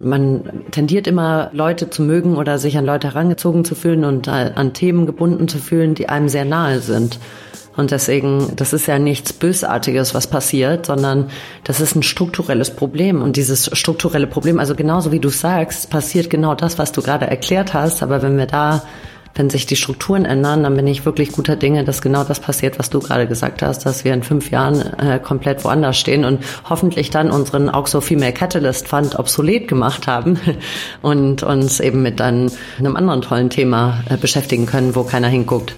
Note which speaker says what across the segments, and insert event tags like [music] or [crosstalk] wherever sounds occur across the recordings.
Speaker 1: Man tendiert immer, Leute zu mögen oder sich an Leute herangezogen zu fühlen und an Themen gebunden zu fühlen, die einem sehr nahe sind. Und deswegen, das ist ja nichts Bösartiges, was passiert, sondern das ist ein strukturelles Problem. Und dieses strukturelle Problem, also genauso wie du sagst, passiert genau das, was du gerade erklärt hast. Aber wenn wir da wenn sich die Strukturen ändern, dann bin ich wirklich guter Dinge, dass genau das passiert, was du gerade gesagt hast, dass wir in fünf Jahren äh, komplett woanders stehen und hoffentlich dann unseren Auxo Female Catalyst Fund obsolet gemacht haben [laughs] und uns eben mit dann einem anderen tollen Thema äh, beschäftigen können, wo keiner hinguckt.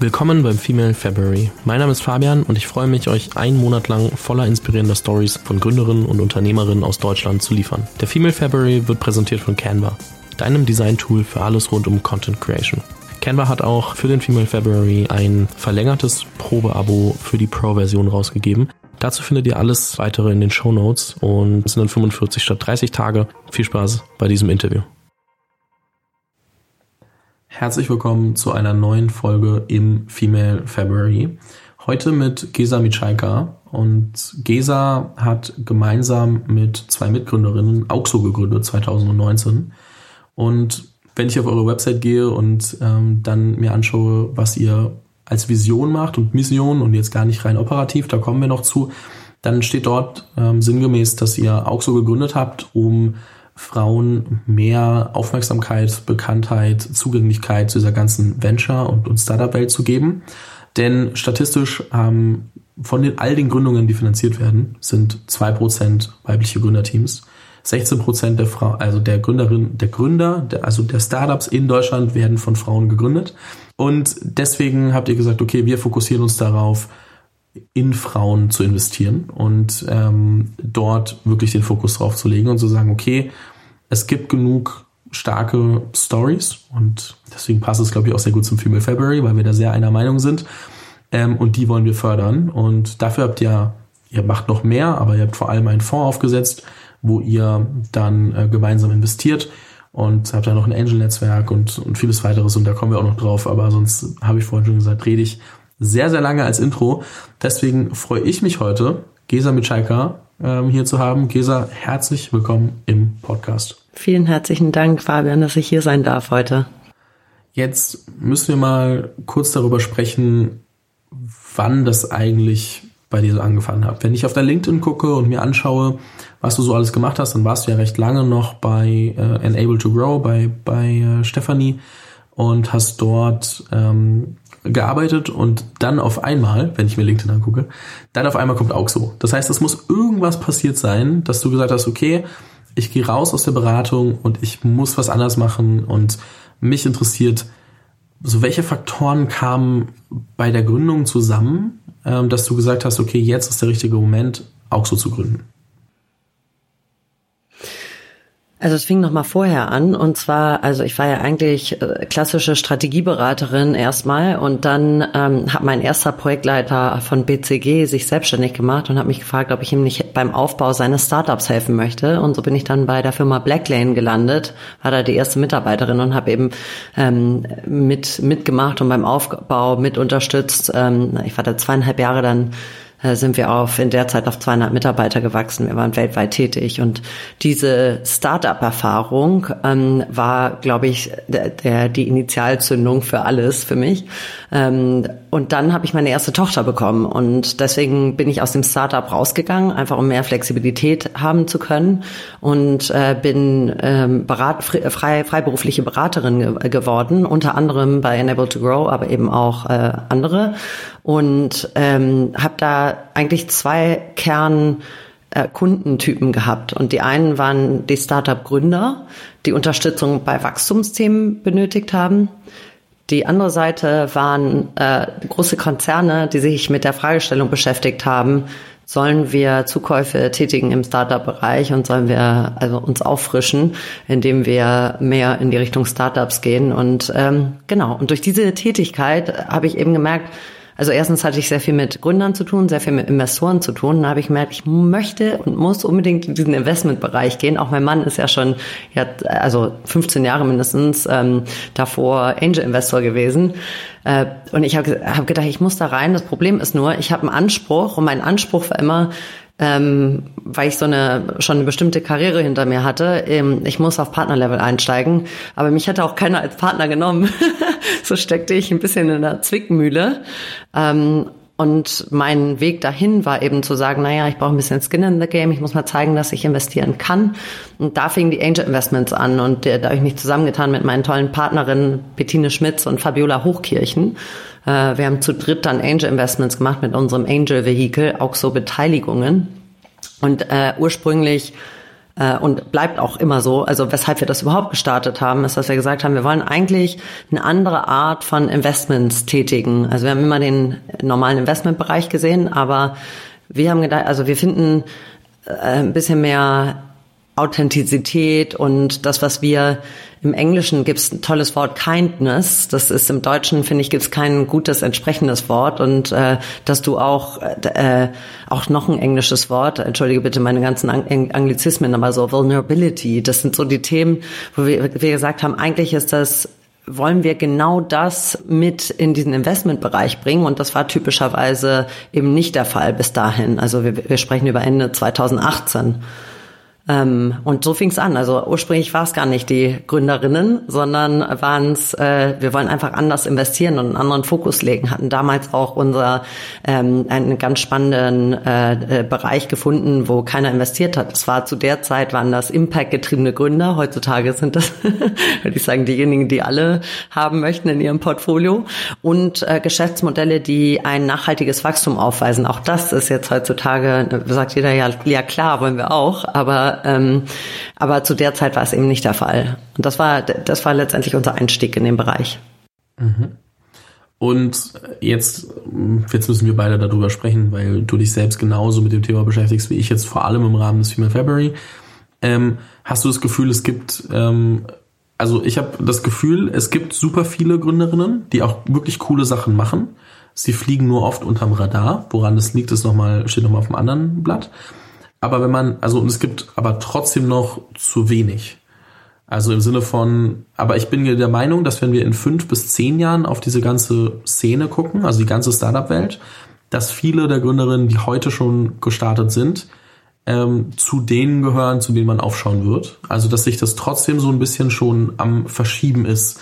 Speaker 2: Willkommen beim Female February. Mein Name ist Fabian und ich freue mich, euch einen Monat lang voller inspirierender Stories von Gründerinnen und Unternehmerinnen aus Deutschland zu liefern. Der Female February wird präsentiert von Canva deinem Design-Tool für alles rund um Content Creation. Canva hat auch für den Female February ein verlängertes Probeabo für die Pro-Version rausgegeben. Dazu findet ihr alles weitere in den Show Notes und es sind dann 45 statt 30 Tage. Viel Spaß bei diesem Interview. Herzlich willkommen zu einer neuen Folge im Female February. Heute mit Gesa Michalka. Und Gesa hat gemeinsam mit zwei Mitgründerinnen Auxo gegründet 2019. Und wenn ich auf eure Website gehe und ähm, dann mir anschaue, was ihr als Vision macht und Mission und jetzt gar nicht rein operativ, da kommen wir noch zu, dann steht dort ähm, sinngemäß, dass ihr auch so gegründet habt, um Frauen mehr Aufmerksamkeit, Bekanntheit, Zugänglichkeit zu dieser ganzen Venture- und, und Startup-Welt zu geben. Denn statistisch ähm, von den, all den Gründungen, die finanziert werden, sind zwei Prozent weibliche Gründerteams. 16 Prozent der Frau, also der Gründerin, der Gründer, der, also der Startups in Deutschland werden von Frauen gegründet. Und deswegen habt ihr gesagt, okay, wir fokussieren uns darauf, in Frauen zu investieren und ähm, dort wirklich den Fokus drauf zu legen und zu sagen, okay, es gibt genug starke Stories und deswegen passt es, glaube ich, auch sehr gut zum Female February, weil wir da sehr einer Meinung sind. Ähm, und die wollen wir fördern. Und dafür habt ihr, ihr macht noch mehr, aber ihr habt vor allem einen Fonds aufgesetzt, wo ihr dann äh, gemeinsam investiert und habt da noch ein Angel-Netzwerk und, und vieles weiteres und da kommen wir auch noch drauf, aber sonst habe ich vorhin schon gesagt, rede ich sehr, sehr lange als Intro. Deswegen freue ich mich heute, Gesa Mitschalka ähm, hier zu haben. Gesa, herzlich willkommen im Podcast.
Speaker 1: Vielen herzlichen Dank, Fabian, dass ich hier sein darf heute.
Speaker 2: Jetzt müssen wir mal kurz darüber sprechen, wann das eigentlich bei dir so angefangen hat. Wenn ich auf dein LinkedIn gucke und mir anschaue, was du so alles gemacht hast, dann warst du ja recht lange noch bei äh, Enable to Grow, bei, bei äh, Stephanie und hast dort ähm, gearbeitet und dann auf einmal, wenn ich mir LinkedIn angucke, dann auf einmal kommt auch so. Das heißt, es muss irgendwas passiert sein, dass du gesagt hast, okay, ich gehe raus aus der Beratung und ich muss was anders machen und mich interessiert, so welche Faktoren kamen bei der Gründung zusammen, ähm, dass du gesagt hast, okay, jetzt ist der richtige Moment, auch so zu gründen?
Speaker 1: Also es fing noch mal vorher an und zwar, also ich war ja eigentlich äh, klassische Strategieberaterin erstmal und dann ähm, hat mein erster Projektleiter von BCG sich selbstständig gemacht und hat mich gefragt, ob ich ihm nicht beim Aufbau seines Startups helfen möchte und so bin ich dann bei der Firma Blacklane gelandet, war da die erste Mitarbeiterin und habe eben ähm, mit mitgemacht und beim Aufbau mit unterstützt. Ähm, ich war da zweieinhalb Jahre dann sind wir auf in der Zeit auf 200 Mitarbeiter gewachsen. Wir waren weltweit tätig und diese Start-up-Erfahrung ähm, war, glaube ich, der, der, die Initialzündung für alles für mich. Ähm, und dann habe ich meine erste Tochter bekommen und deswegen bin ich aus dem Startup rausgegangen, einfach um mehr Flexibilität haben zu können und äh, bin ähm, berat, frei, freiberufliche Beraterin ge geworden, unter anderem bei Enable to Grow, aber eben auch äh, andere und ähm, habe da eigentlich zwei Kern äh, Kundentypen gehabt. Und die einen waren die Startup-Gründer, die Unterstützung bei Wachstumsthemen benötigt haben. Die andere Seite waren äh, große Konzerne, die sich mit der Fragestellung beschäftigt haben, sollen wir Zukäufe tätigen im Startup-Bereich und sollen wir also uns auffrischen, indem wir mehr in die Richtung Startups gehen. Und ähm, genau, und durch diese Tätigkeit habe ich eben gemerkt, also erstens hatte ich sehr viel mit Gründern zu tun, sehr viel mit Investoren zu tun. Da habe ich gemerkt, ich möchte und muss unbedingt in diesen Investmentbereich gehen. Auch mein Mann ist ja schon, ja, also 15 Jahre mindestens ähm, davor Angel Investor gewesen. Äh, und ich habe hab gedacht, ich muss da rein. Das Problem ist nur, ich habe einen Anspruch und mein Anspruch war immer, ähm, weil ich so eine schon eine bestimmte Karriere hinter mir hatte. Ähm, ich muss auf Partnerlevel einsteigen, aber mich hätte auch keiner als Partner genommen. [laughs] so steckte ich ein bisschen in der Zwickmühle. Ähm, und mein Weg dahin war eben zu sagen, naja, ich brauche ein bisschen Skin in the Game, ich muss mal zeigen, dass ich investieren kann. Und da fingen die Angel Investments an und da habe ich mich zusammengetan mit meinen tollen Partnerinnen Bettine Schmitz und Fabiola Hochkirchen. Äh, wir haben zu dritt dann Angel Investments gemacht mit unserem Angel Vehicle, auch so Beteiligungen. Und äh, ursprünglich äh, und bleibt auch immer so. Also weshalb wir das überhaupt gestartet haben, ist, dass wir gesagt haben, wir wollen eigentlich eine andere Art von Investments tätigen. Also wir haben immer den normalen Investmentbereich gesehen, aber wir haben gedacht, also wir finden äh, ein bisschen mehr Authentizität und das, was wir im Englischen gibt es ein tolles Wort Kindness. Das ist im Deutschen, finde ich, gibt es kein gutes entsprechendes Wort. Und äh, dass du auch, äh, auch noch ein englisches Wort, entschuldige bitte meine ganzen Anglizismen, aber so Vulnerability, das sind so die Themen, wo wir, wir gesagt haben, eigentlich ist das wollen wir genau das mit in diesen Investmentbereich bringen und das war typischerweise eben nicht der Fall bis dahin. Also wir, wir sprechen über Ende 2018. Ähm, und so fing es an. Also ursprünglich war es gar nicht die Gründerinnen, sondern waren es, äh, wir wollen einfach anders investieren und einen anderen Fokus legen. Hatten damals auch unser ähm, einen ganz spannenden äh, äh, Bereich gefunden, wo keiner investiert hat. Es war zu der Zeit waren das Impact-getriebene Gründer. Heutzutage sind das, [laughs] würde ich sagen, diejenigen, die alle haben möchten in ihrem Portfolio und äh, Geschäftsmodelle, die ein nachhaltiges Wachstum aufweisen. Auch das ist jetzt heutzutage, sagt jeder ja, ja klar, wollen wir auch, aber ähm, aber zu der Zeit war es eben nicht der Fall. Und das war, das war letztendlich unser Einstieg in den Bereich.
Speaker 2: Mhm. Und jetzt, jetzt müssen wir beide darüber sprechen, weil du dich selbst genauso mit dem Thema beschäftigst wie ich jetzt vor allem im Rahmen des Female February. Ähm, hast du das Gefühl, es gibt, ähm, also ich habe das Gefühl, es gibt super viele Gründerinnen, die auch wirklich coole Sachen machen. Sie fliegen nur oft unterm Radar. Woran das liegt, ist noch mal, steht nochmal auf dem anderen Blatt. Aber wenn man, also und es gibt aber trotzdem noch zu wenig. Also im Sinne von, aber ich bin der Meinung, dass wenn wir in fünf bis zehn Jahren auf diese ganze Szene gucken, also die ganze Startup-Welt, dass viele der Gründerinnen, die heute schon gestartet sind, ähm, zu denen gehören, zu denen man aufschauen wird. Also dass sich das trotzdem so ein bisschen schon am Verschieben ist.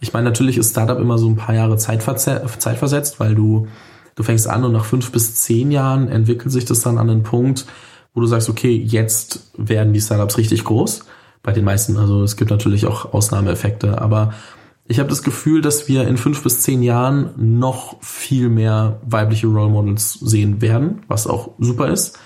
Speaker 2: Ich meine, natürlich ist Startup immer so ein paar Jahre zeitversetzt, weil du, du fängst an und nach fünf bis zehn Jahren entwickelt sich das dann an einen Punkt, wo du sagst, okay, jetzt werden die Startups richtig groß. Bei den meisten, also es gibt natürlich auch Ausnahmeeffekte, aber ich habe das Gefühl, dass wir in fünf bis zehn Jahren noch viel mehr weibliche Role Models sehen werden, was auch super ist.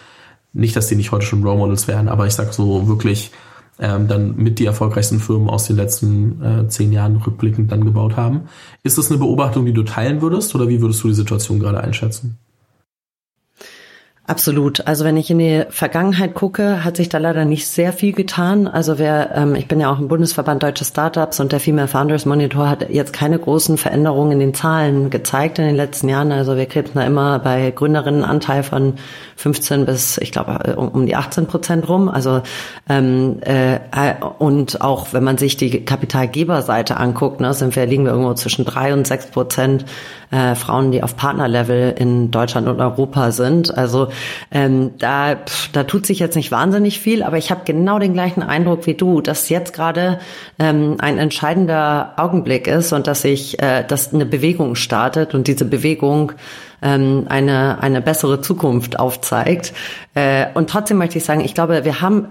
Speaker 2: Nicht, dass die nicht heute schon Role Models wären, aber ich sag so wirklich ähm, dann mit die erfolgreichsten Firmen aus den letzten äh, zehn Jahren rückblickend dann gebaut haben. Ist das eine Beobachtung, die du teilen würdest oder wie würdest du die Situation gerade einschätzen?
Speaker 1: Absolut. Also wenn ich in die Vergangenheit gucke, hat sich da leider nicht sehr viel getan. Also wer, ähm, ich bin ja auch im Bundesverband Deutsche Startups und der Female Founders Monitor hat jetzt keine großen Veränderungen in den Zahlen gezeigt in den letzten Jahren. Also wir kriegen da immer bei Gründerinnenanteil von 15 bis, ich glaube, um, um die 18 Prozent rum. Also ähm, äh, und auch wenn man sich die Kapitalgeberseite anguckt, ne, sind wir liegen wir irgendwo zwischen drei und sechs Prozent äh, Frauen, die auf Partnerlevel in Deutschland und Europa sind. Also ähm, da, pff, da tut sich jetzt nicht wahnsinnig viel, aber ich habe genau den gleichen Eindruck wie du, dass jetzt gerade ähm, ein entscheidender Augenblick ist und dass sich, äh, dass eine Bewegung startet und diese Bewegung ähm, eine, eine bessere Zukunft aufzeigt. Äh, und trotzdem möchte ich sagen, ich glaube, wir haben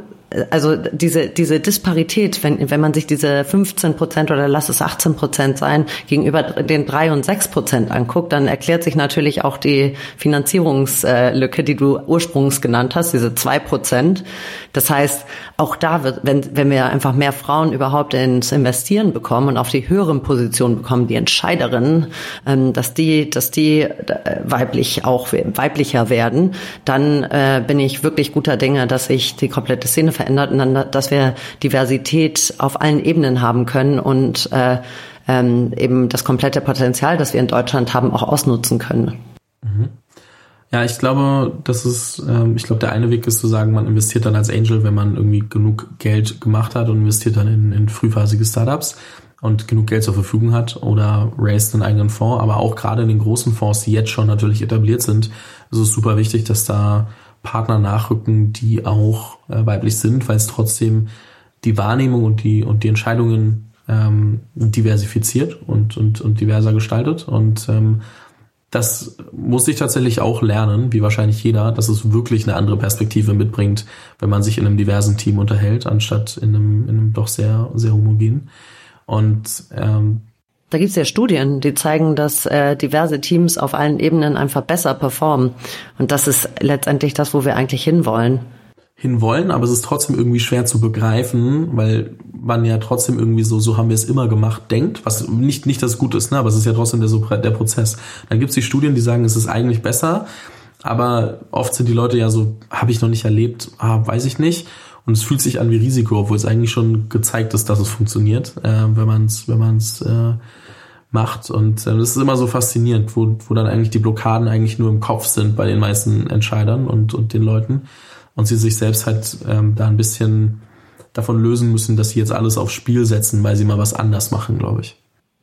Speaker 1: also diese, diese Disparität, wenn, wenn man sich diese 15 Prozent oder lass es 18 Prozent sein, gegenüber den drei und sechs Prozent anguckt, dann erklärt sich natürlich auch die Finanzierungslücke, die du ursprünglich genannt hast, diese zwei Prozent. Das heißt, auch da wird, wenn, wenn wir einfach mehr Frauen überhaupt ins Investieren bekommen und auf die höheren Positionen bekommen, die Entscheiderinnen, ähm, dass die, dass die äh, weiblich auch weiblicher werden, dann äh, bin ich wirklich guter Dinge, dass sich die komplette Szene verändert und dann, dass wir Diversität auf allen Ebenen haben können und äh, ähm, eben das komplette Potenzial, das wir in Deutschland haben, auch ausnutzen können.
Speaker 2: Mhm. Ja, ich glaube, das ist, ähm, ich glaube, der eine Weg ist zu sagen, man investiert dann als Angel, wenn man irgendwie genug Geld gemacht hat und investiert dann in, in frühphasige Startups und genug Geld zur Verfügung hat oder raised einen eigenen Fonds. Aber auch gerade in den großen Fonds, die jetzt schon natürlich etabliert sind, ist es super wichtig, dass da Partner nachrücken, die auch äh, weiblich sind, weil es trotzdem die Wahrnehmung und die und die Entscheidungen ähm, diversifiziert und, und, und diverser gestaltet. Und ähm, das muss ich tatsächlich auch lernen, wie wahrscheinlich jeder, dass es wirklich eine andere Perspektive mitbringt, wenn man sich in einem diversen Team unterhält, anstatt in einem, in einem doch sehr, sehr homogen. Und ähm,
Speaker 1: da gibt es ja Studien, die zeigen, dass äh, diverse Teams auf allen Ebenen einfach besser performen. Und das ist letztendlich das, wo wir eigentlich hinwollen
Speaker 2: hinwollen, aber es ist trotzdem irgendwie schwer zu begreifen, weil man ja trotzdem irgendwie so, so haben wir es immer gemacht, denkt, was nicht, nicht das Gute ist, ne? aber es ist ja trotzdem der, der Prozess. Dann gibt es die Studien, die sagen, es ist eigentlich besser, aber oft sind die Leute ja so, habe ich noch nicht erlebt, ah, weiß ich nicht. Und es fühlt sich an wie Risiko, obwohl es eigentlich schon gezeigt ist, dass es funktioniert, äh, wenn man es wenn man's, äh, macht. Und äh, das ist immer so faszinierend, wo, wo dann eigentlich die Blockaden eigentlich nur im Kopf sind bei den meisten Entscheidern und, und den Leuten und sie sich selbst halt ähm, da ein bisschen davon lösen müssen, dass sie jetzt alles aufs Spiel setzen, weil sie mal was anders machen, glaube ich.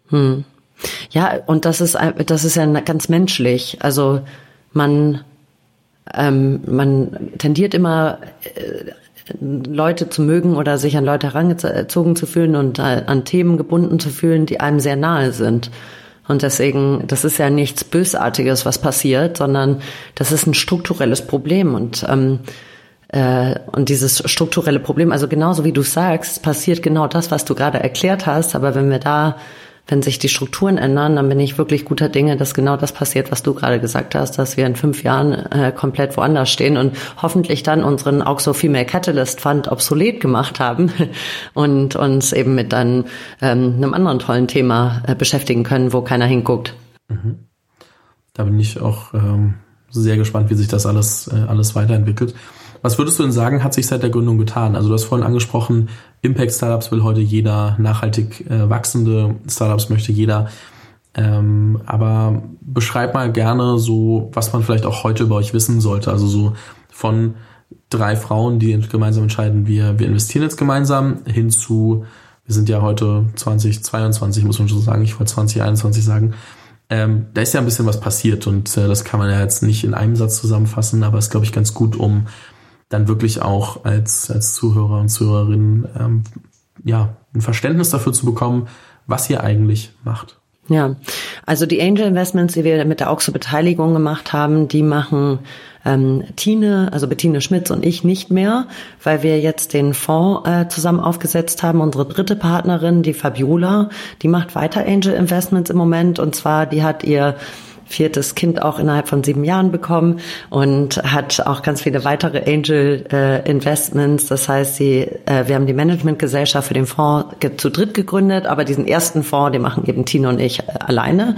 Speaker 1: Hm. Ja, und das ist das ist ja ganz menschlich. Also man ähm, man tendiert immer äh, Leute zu mögen oder sich an Leute herangezogen zu fühlen und äh, an Themen gebunden zu fühlen, die einem sehr nahe sind. Und deswegen, das ist ja nichts Bösartiges, was passiert, sondern das ist ein strukturelles Problem. Und ähm, äh, und dieses strukturelle Problem, also genauso wie du sagst, passiert genau das, was du gerade erklärt hast. Aber wenn wir da, wenn sich die Strukturen ändern, dann bin ich wirklich guter Dinge, dass genau das passiert, was du gerade gesagt hast, dass wir in fünf Jahren äh, komplett woanders stehen und hoffentlich dann unseren Auxo Female Catalyst Fund obsolet gemacht haben [laughs] und uns eben mit dann ähm, einem anderen tollen Thema äh, beschäftigen können, wo keiner hinguckt. Mhm.
Speaker 2: Da bin ich auch ähm, sehr gespannt, wie sich das alles, äh, alles weiterentwickelt. Was würdest du denn sagen, hat sich seit der Gründung getan? Also du hast vorhin angesprochen, Impact Startups will heute jeder, nachhaltig äh, wachsende Startups möchte jeder. Ähm, aber beschreib mal gerne so, was man vielleicht auch heute über euch wissen sollte. Also so von drei Frauen, die gemeinsam entscheiden, wir, wir investieren jetzt gemeinsam, hin zu, wir sind ja heute 2022, muss man schon sagen, ich wollte 2021 sagen. Ähm, da ist ja ein bisschen was passiert und äh, das kann man ja jetzt nicht in einem Satz zusammenfassen, aber ist, glaube ich, ganz gut, um dann wirklich auch als, als Zuhörer und Zuhörerin ähm, ja, ein Verständnis dafür zu bekommen, was ihr eigentlich macht.
Speaker 1: Ja, also die Angel Investments, die wir mit der Auxo Beteiligung gemacht haben, die machen ähm, Tine, also Bettine Schmitz und ich nicht mehr, weil wir jetzt den Fonds äh, zusammen aufgesetzt haben. Unsere dritte Partnerin, die Fabiola, die macht weiter Angel Investments im Moment und zwar, die hat ihr viertes Kind auch innerhalb von sieben Jahren bekommen und hat auch ganz viele weitere Angel äh, Investments. Das heißt, sie, äh, wir haben die Managementgesellschaft für den Fonds zu dritt gegründet, aber diesen ersten Fonds, den machen eben Tino und ich äh, alleine.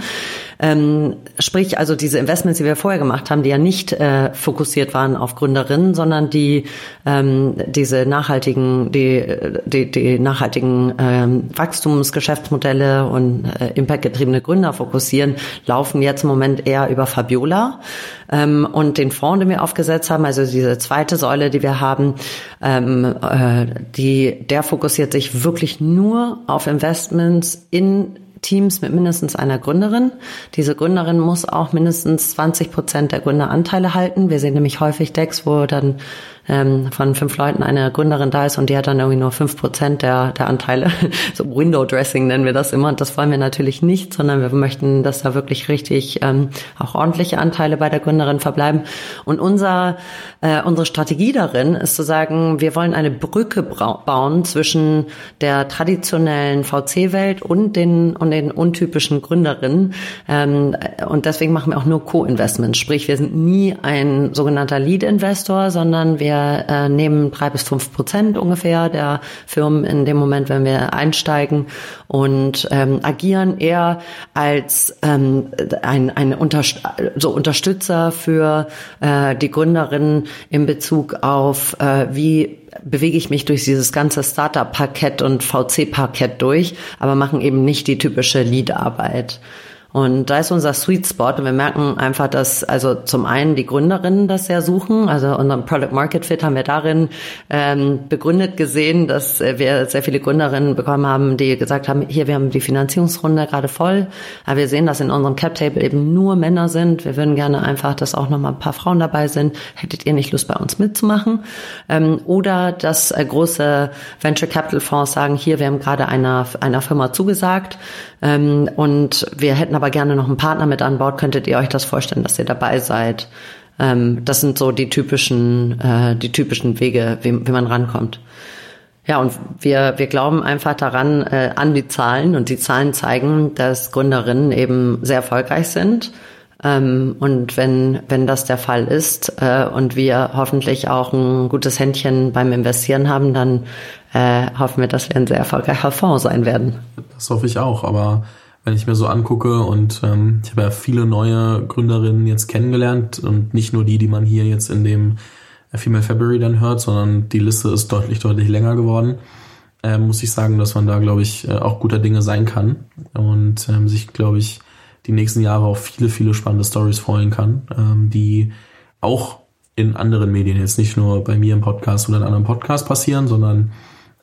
Speaker 1: Ähm, sprich, also diese Investments, die wir vorher gemacht haben, die ja nicht äh, fokussiert waren auf Gründerinnen, sondern die ähm, diese nachhaltigen, die, die, die nachhaltigen ähm, Wachstumsgeschäftsmodelle und äh, impactgetriebene Gründer fokussieren, laufen jetzt im Moment eher über Fabiola. Ähm, und den Fonds, den wir aufgesetzt haben, also diese zweite Säule, die wir haben, ähm, äh, die, der fokussiert sich wirklich nur auf Investments in Teams mit mindestens einer Gründerin. Diese Gründerin muss auch mindestens 20 Prozent der Gründeranteile halten. Wir sehen nämlich häufig Decks, wo dann ähm, von fünf Leuten eine Gründerin da ist und die hat dann irgendwie nur fünf Prozent der, der Anteile. [laughs] so Window Dressing nennen wir das immer. Und das wollen wir natürlich nicht, sondern wir möchten, dass da wirklich richtig ähm, auch ordentliche Anteile bei der Gründerin verbleiben. Und unser, äh, unsere Strategie darin ist zu sagen, wir wollen eine Brücke bauen zwischen der traditionellen VC-Welt und den, und den untypischen Gründerinnen. Ähm, und deswegen machen wir auch nur Co-Investments. Sprich, wir sind nie ein sogenannter Lead-Investor, sondern wir wir äh, nehmen drei bis fünf Prozent ungefähr der Firmen in dem Moment, wenn wir einsteigen und ähm, agieren eher als ähm, ein, ein Unterst so Unterstützer für äh, die Gründerinnen in Bezug auf äh, wie bewege ich mich durch dieses ganze Startup-Parkett und VC-Parkett durch, aber machen eben nicht die typische Lead-Arbeit. Und da ist unser Sweet Spot und wir merken einfach, dass also zum einen die Gründerinnen das sehr suchen, also unseren Product Market Fit haben wir darin ähm, begründet gesehen, dass wir sehr viele Gründerinnen bekommen haben, die gesagt haben, hier, wir haben die Finanzierungsrunde gerade voll, aber wir sehen, dass in unserem Cap Table eben nur Männer sind. Wir würden gerne einfach, dass auch noch mal ein paar Frauen dabei sind. Hättet ihr nicht Lust, bei uns mitzumachen? Ähm, oder dass äh, große Venture Capital Fonds sagen, hier, wir haben gerade einer, einer Firma zugesagt ähm, und wir hätten aber gerne noch einen Partner mit an Bord. Könntet ihr euch das vorstellen, dass ihr dabei seid? Ähm, das sind so die typischen, äh, die typischen Wege, wie, wie man rankommt. Ja, und wir, wir glauben einfach daran, äh, an die Zahlen und die Zahlen zeigen, dass Gründerinnen eben sehr erfolgreich sind. Ähm, und wenn, wenn das der Fall ist äh, und wir hoffentlich auch ein gutes Händchen beim Investieren haben, dann äh, hoffen wir, dass wir ein sehr erfolgreicher Fonds sein werden.
Speaker 2: Das hoffe ich auch, aber wenn ich mir so angucke und ähm, ich habe ja viele neue Gründerinnen jetzt kennengelernt und nicht nur die, die man hier jetzt in dem Female February dann hört, sondern die Liste ist deutlich, deutlich länger geworden, äh, muss ich sagen, dass man da, glaube ich, äh, auch guter Dinge sein kann und ähm, sich, glaube ich, die nächsten Jahre auf viele, viele spannende Stories freuen kann, ähm, die auch in anderen Medien, jetzt nicht nur bei mir im Podcast oder in anderen Podcasts passieren, sondern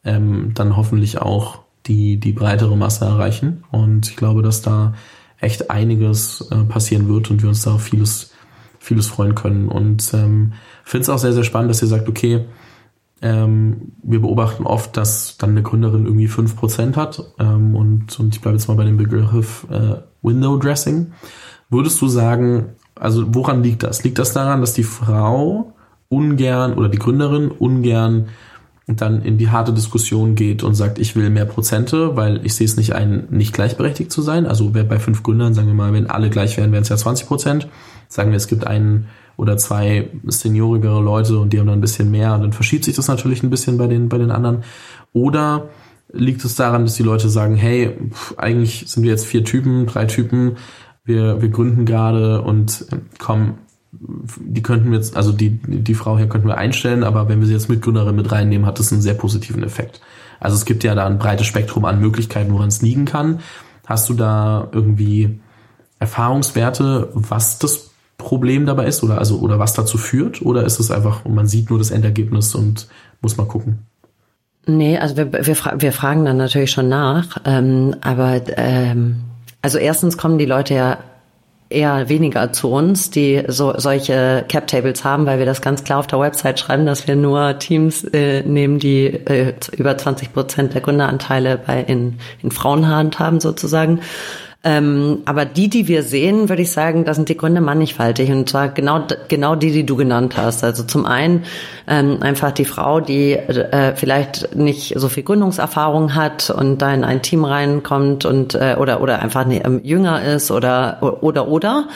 Speaker 2: ähm, dann hoffentlich auch die, die breitere Masse erreichen. Und ich glaube, dass da echt einiges äh, passieren wird und wir uns da vieles, vieles freuen können. Und ähm, finde es auch sehr, sehr spannend, dass ihr sagt, okay, ähm, wir beobachten oft, dass dann eine Gründerin irgendwie fünf Prozent hat. Ähm, und, und ich bleibe jetzt mal bei dem Begriff äh, Window Dressing. Würdest du sagen, also woran liegt das? Liegt das daran, dass die Frau ungern oder die Gründerin ungern dann in die harte Diskussion geht und sagt, ich will mehr Prozente, weil ich sehe es nicht ein, nicht gleichberechtigt zu sein. Also wer bei fünf Gründern, sagen wir mal, wenn alle gleich wären, wären es ja 20 Prozent. Sagen wir, es gibt einen oder zwei seniorigere Leute und die haben dann ein bisschen mehr, dann verschiebt sich das natürlich ein bisschen bei den, bei den anderen. Oder liegt es daran, dass die Leute sagen, hey, pff, eigentlich sind wir jetzt vier Typen, drei Typen, wir, wir gründen gerade und äh, komm, die könnten wir jetzt, also die, die Frau hier könnten wir einstellen, aber wenn wir sie jetzt Mitgründerin mit reinnehmen, hat das einen sehr positiven Effekt. Also es gibt ja da ein breites Spektrum an Möglichkeiten, woran es liegen kann. Hast du da irgendwie Erfahrungswerte, was das Problem dabei ist oder also oder was dazu führt oder ist es einfach man sieht nur das Endergebnis und muss mal gucken?
Speaker 1: Nee, also wir, wir, fra wir fragen dann natürlich schon nach, ähm, aber ähm, also erstens kommen die Leute ja eher weniger zu uns, die so solche Cap Tables haben, weil wir das ganz klar auf der Website schreiben, dass wir nur Teams äh, nehmen, die äh, über 20 Prozent der Gründeranteile bei in, in Frauenhand haben sozusagen. Ähm, aber die, die wir sehen, würde ich sagen, da sind die Gründe mannigfaltig und zwar genau genau die, die du genannt hast. Also zum einen ähm, einfach die Frau, die äh, vielleicht nicht so viel Gründungserfahrung hat und da in ein Team reinkommt und äh, oder oder einfach ne, ähm, jünger ist oder oder oder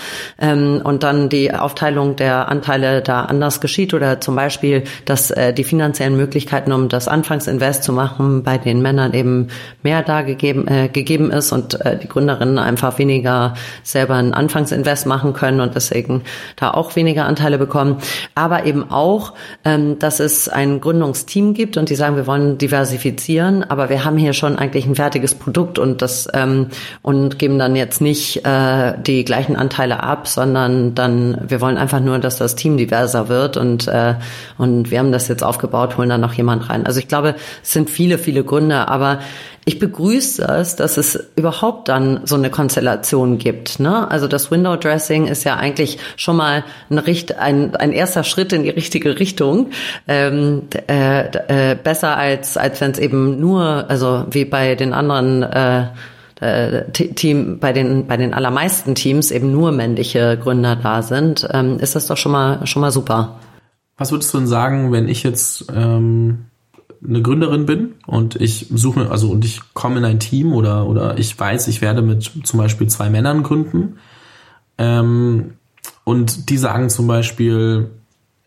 Speaker 1: ähm, und dann die Aufteilung der Anteile da anders geschieht oder zum Beispiel, dass äh, die finanziellen Möglichkeiten, um das Anfangsinvest zu machen, bei den Männern eben mehr da gegeben äh, gegeben ist und äh, die Gründerin einfach weniger selber ein Anfangsinvest machen können und deswegen da auch weniger Anteile bekommen. Aber eben auch, ähm, dass es ein Gründungsteam gibt und die sagen, wir wollen diversifizieren, aber wir haben hier schon eigentlich ein fertiges Produkt und das ähm, und geben dann jetzt nicht äh, die gleichen Anteile ab, sondern dann wir wollen einfach nur, dass das Team diverser wird und äh, und wir haben das jetzt aufgebaut, holen dann noch jemand rein. Also ich glaube, es sind viele, viele Gründe, aber ich begrüße es, dass es überhaupt dann so eine Konstellation gibt. Ne? Also das Window Dressing ist ja eigentlich schon mal ein, Richt, ein, ein erster Schritt in die richtige Richtung. Ähm, äh, äh, besser als, als wenn es eben nur, also wie bei den anderen äh, äh Team, bei den, bei den allermeisten Teams eben nur männliche Gründer da sind, ähm, ist das doch schon mal, schon mal super.
Speaker 2: Was würdest du denn sagen, wenn ich jetzt ähm, eine Gründerin bin und ich suche, also und ich komme in ein Team oder, oder ich weiß, ich werde mit zum Beispiel zwei Männern gründen. Ähm, und die sagen zum Beispiel,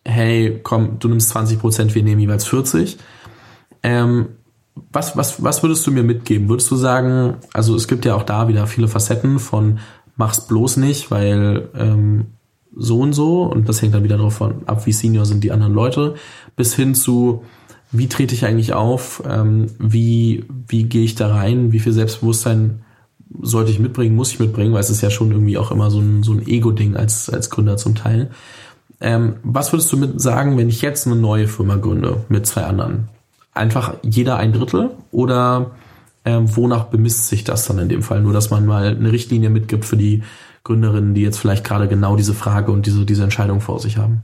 Speaker 2: hey, komm, du nimmst 20 Prozent, wir nehmen jeweils 40. Ähm, was, was, was würdest du mir mitgeben? Würdest du sagen, also es gibt ja auch da wieder viele Facetten von mach's bloß nicht, weil ähm, so und so, und das hängt dann wieder davon ab, wie senior sind die anderen Leute, bis hin zu, wie trete ich eigentlich auf, ähm, wie, wie gehe ich da rein, wie viel Selbstbewusstsein sollte ich mitbringen, muss ich mitbringen, weil es ist ja schon irgendwie auch immer so ein, so ein Ego-Ding als, als Gründer zum Teil. Ähm, was würdest du mit sagen, wenn ich jetzt eine neue Firma gründe mit zwei anderen? Einfach jeder ein Drittel oder ähm, wonach bemisst sich das dann in dem Fall? Nur, dass man mal eine Richtlinie mitgibt für die Gründerinnen, die jetzt vielleicht gerade genau diese Frage und diese, diese Entscheidung vor sich haben.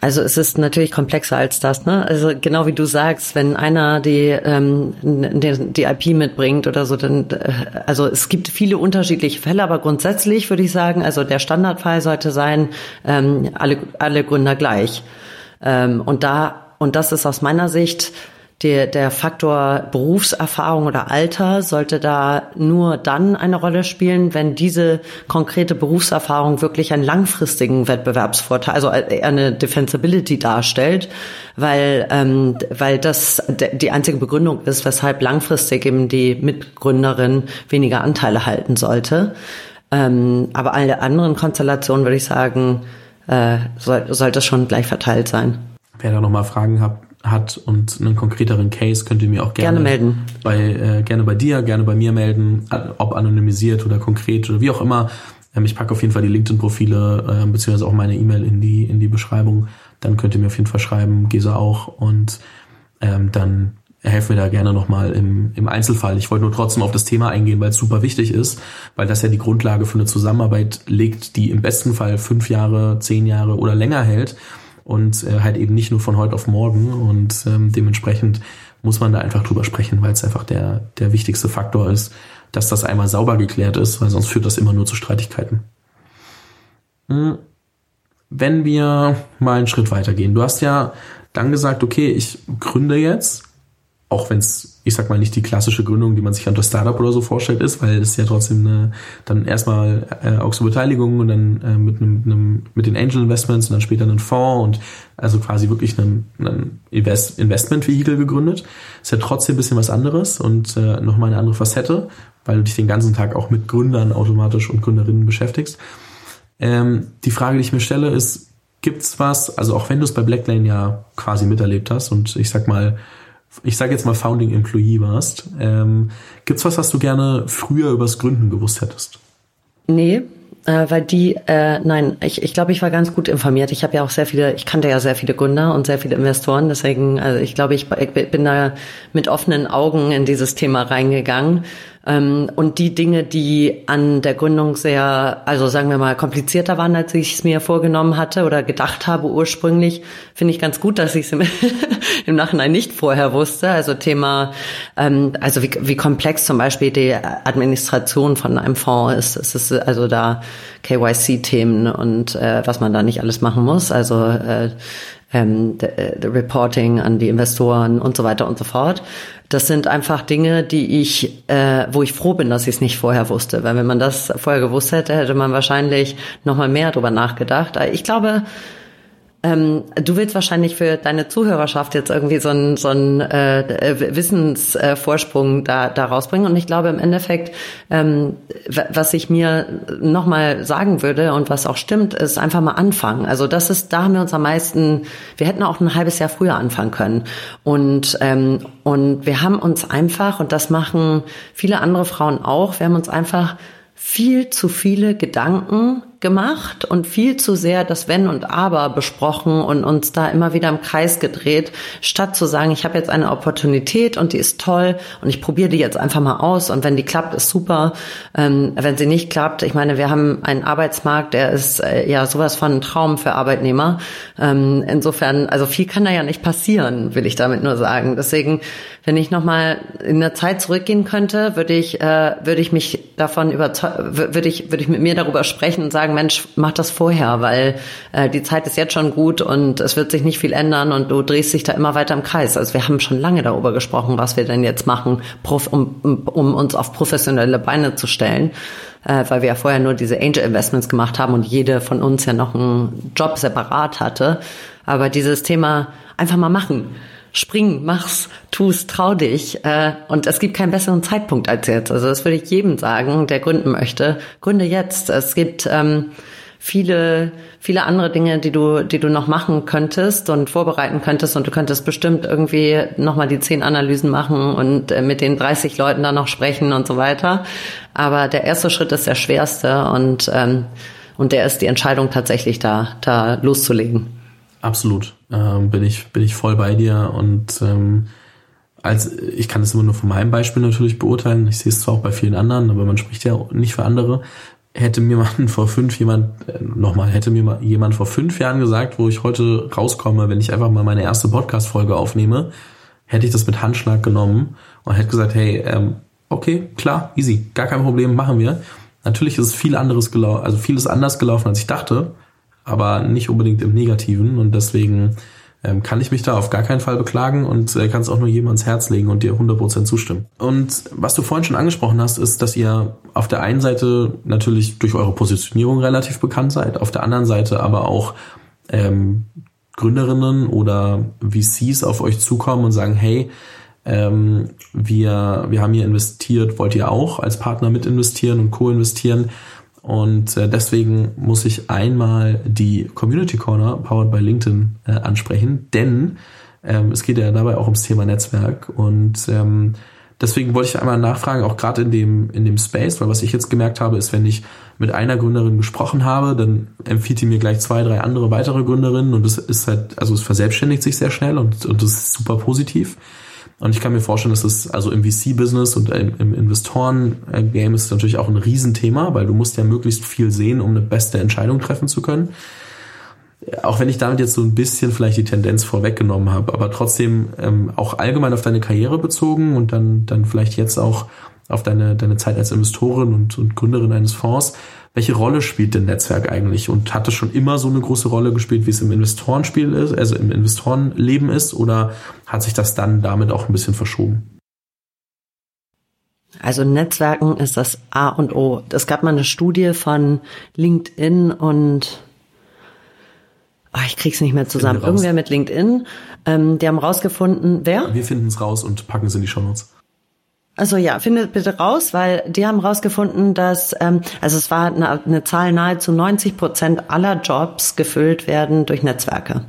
Speaker 1: Also es ist natürlich komplexer als das, ne? Also genau wie du sagst, wenn einer die ähm, die, die IP mitbringt oder so, dann äh, also es gibt viele unterschiedliche Fälle, aber grundsätzlich würde ich sagen, also der Standardfall sollte sein, ähm, alle alle Gründer gleich. Ähm, und da und das ist aus meiner Sicht der, der Faktor Berufserfahrung oder Alter sollte da nur dann eine Rolle spielen, wenn diese konkrete Berufserfahrung wirklich einen langfristigen Wettbewerbsvorteil, also eine Defensibility darstellt, weil, ähm, weil das die einzige Begründung ist, weshalb langfristig eben die Mitgründerin weniger Anteile halten sollte. Ähm, aber alle anderen Konstellationen würde ich sagen, äh, soll, sollte schon gleich verteilt sein.
Speaker 2: Wer da nochmal Fragen hat, hat und einen konkreteren Case, könnt ihr mir auch gerne,
Speaker 1: gerne melden.
Speaker 2: Bei, äh, gerne bei dir, gerne bei mir melden, ob anonymisiert oder konkret oder wie auch immer. Ähm, ich packe auf jeden Fall die LinkedIn-Profile äh, beziehungsweise auch meine E-Mail in die, in die Beschreibung. Dann könnt ihr mir auf jeden Fall schreiben, Gesa auch. Und ähm, dann helfen wir da gerne nochmal im, im Einzelfall. Ich wollte nur trotzdem auf das Thema eingehen, weil es super wichtig ist, weil das ja die Grundlage für eine Zusammenarbeit legt, die im besten Fall fünf Jahre, zehn Jahre oder länger hält und äh, halt eben nicht nur von heute auf morgen und ähm, dementsprechend muss man da einfach drüber sprechen, weil es einfach der, der wichtigste Faktor ist, dass das einmal sauber geklärt ist, weil sonst führt das immer nur zu Streitigkeiten. Hm. Wenn wir mal einen Schritt weitergehen. Du hast ja dann gesagt, okay, ich gründe jetzt auch wenn es, ich sag mal, nicht die klassische Gründung, die man sich unter Startup oder so vorstellt, ist, weil es ja trotzdem eine, dann erstmal äh, auch so Beteiligung und dann äh, mit einem, einem, mit den Angel Investments und dann später einen Fonds und also quasi wirklich ein, ein Invest, Investment-Vehikel gegründet. Ist ja trotzdem ein bisschen was anderes und äh, nochmal eine andere Facette, weil du dich den ganzen Tag auch mit Gründern automatisch und Gründerinnen beschäftigst. Ähm, die Frage, die ich mir stelle, ist, gibt's was, also auch wenn du es bei Blacklane ja quasi miterlebt hast und ich sag mal, ich sage jetzt mal Founding Employee warst, ähm, gibt's was, was du gerne früher übers Gründen gewusst hättest?
Speaker 1: Nee, äh, weil die, äh, nein, ich, ich glaube, ich war ganz gut informiert. Ich habe ja auch sehr viele, ich kannte ja sehr viele Gründer und sehr viele Investoren, deswegen, also ich glaube, ich, ich bin da mit offenen Augen in dieses Thema reingegangen und die Dinge, die an der Gründung sehr, also sagen wir mal, komplizierter waren, als ich es mir vorgenommen hatte oder gedacht habe ursprünglich, finde ich ganz gut, dass ich es im, [laughs] im, Nachhinein nicht vorher wusste. Also Thema, ähm, also wie, wie komplex zum Beispiel die Administration von einem Fonds ist. Es ist also da KYC-Themen und äh, was man da nicht alles machen muss. Also äh, ähm, the, äh, the Reporting an die Investoren und so weiter und so fort. Das sind einfach Dinge, die ich, äh, wo ich froh bin, dass ich es nicht vorher wusste. Weil wenn man das vorher gewusst hätte, hätte man wahrscheinlich noch mal mehr drüber nachgedacht. Ich glaube, ähm, du willst wahrscheinlich für deine Zuhörerschaft jetzt irgendwie so einen, so einen äh, Wissensvorsprung da, da rausbringen. Und ich glaube im Endeffekt, ähm, was ich mir nochmal sagen würde und was auch stimmt, ist einfach mal anfangen. Also das ist, da haben wir uns am meisten, wir hätten auch ein halbes Jahr früher anfangen können. Und, ähm, und wir haben uns einfach, und das machen viele andere Frauen auch, wir haben uns einfach viel zu viele Gedanken gemacht und viel zu sehr das Wenn und Aber besprochen und uns da immer wieder im Kreis gedreht, statt zu sagen, ich habe jetzt eine Opportunität und die ist toll und ich probiere die jetzt einfach mal aus und wenn die klappt, ist super. Ähm, wenn sie nicht klappt, ich meine, wir haben einen Arbeitsmarkt, der ist äh, ja sowas von ein Traum für Arbeitnehmer. Ähm, insofern, also viel kann da ja nicht passieren, will ich damit nur sagen. Deswegen, wenn ich nochmal in der Zeit zurückgehen könnte, würde ich, äh, würde ich mich davon überzeugen, würde ich, würde ich mit mir darüber sprechen und sagen, Mensch, mach das vorher, weil äh, die Zeit ist jetzt schon gut und es wird sich nicht viel ändern und du drehst dich da immer weiter im Kreis. Also wir haben schon lange darüber gesprochen, was wir denn jetzt machen, um, um uns auf professionelle Beine zu stellen, äh, weil wir ja vorher nur diese Angel Investments gemacht haben und jede von uns ja noch einen Job separat hatte. Aber dieses Thema einfach mal machen spring, mach's, tu's, trau dich. Äh, und es gibt keinen besseren Zeitpunkt als jetzt. Also das würde ich jedem sagen, der gründen möchte. Gründe jetzt. Es gibt ähm, viele, viele andere Dinge, die du, die du noch machen könntest und vorbereiten könntest und du könntest bestimmt irgendwie nochmal die zehn Analysen machen und äh, mit den 30 Leuten dann noch sprechen und so weiter. Aber der erste Schritt ist der schwerste und, ähm, und der ist die Entscheidung tatsächlich da, da loszulegen.
Speaker 2: Absolut. Ähm, bin ich, bin ich voll bei dir und, ähm, als ich kann es immer nur von meinem Beispiel natürlich beurteilen. Ich sehe es zwar auch bei vielen anderen, aber man spricht ja nicht für andere hätte mir mal [laughs] vor fünf jemand, äh, nochmal, hätte mir jemand vor fünf Jahren gesagt, wo ich heute rauskomme, wenn ich einfach mal meine erste Podcast-Folge aufnehme, hätte ich das mit Handschlag genommen und hätte gesagt, hey, ähm, okay, klar, easy, gar kein Problem, machen wir. Natürlich ist viel anderes gelaufen, also vieles anders gelaufen, als ich dachte, aber nicht unbedingt im Negativen und deswegen ähm, kann ich mich da auf gar keinen Fall beklagen und äh, kann es auch nur jedem ans Herz legen und dir 100% zustimmen. Und was du vorhin schon angesprochen hast, ist, dass ihr auf der einen Seite natürlich durch eure Positionierung relativ bekannt seid, auf der anderen Seite aber auch ähm, Gründerinnen oder VCs auf euch zukommen und sagen, hey, ähm, wir, wir haben hier investiert, wollt ihr auch als Partner mit investieren und co-investieren? Und äh, deswegen muss ich einmal die Community Corner powered by LinkedIn äh, ansprechen, denn ähm, es geht ja dabei auch ums Thema Netzwerk und ähm, deswegen wollte ich einmal nachfragen, auch gerade in dem in dem Space, weil was ich jetzt gemerkt habe, ist, wenn ich mit einer Gründerin gesprochen habe, dann empfiehlt die mir gleich zwei, drei andere weitere Gründerinnen und es ist halt, also es verselbstständigt sich sehr schnell und und das ist super positiv. Und ich kann mir vorstellen, dass es also im VC-Business und im Investoren-Game ist natürlich auch ein Riesenthema, weil du musst ja möglichst viel sehen, um eine beste Entscheidung treffen zu können. Auch wenn ich damit jetzt so ein bisschen vielleicht die Tendenz vorweggenommen habe, aber trotzdem ähm, auch allgemein auf deine Karriere bezogen und dann, dann vielleicht jetzt auch auf deine, deine Zeit als Investorin und, und Gründerin eines Fonds. Welche Rolle spielt denn Netzwerk eigentlich? Und hat es schon immer so eine große Rolle gespielt, wie es im Investorenspiel ist, also im Investorenleben ist, oder hat sich das dann damit auch ein bisschen verschoben?
Speaker 1: Also Netzwerken ist das A und O. Es gab mal eine Studie von LinkedIn und oh, ich krieg's nicht mehr zusammen. Irgendwer mit LinkedIn. Ähm, die haben rausgefunden, wer?
Speaker 2: Wir finden es raus und packen es in die Show Notes.
Speaker 1: Also ja, findet bitte raus, weil die haben rausgefunden, dass ähm, also es war eine, eine Zahl nahezu 90 Prozent aller Jobs gefüllt werden durch Netzwerke.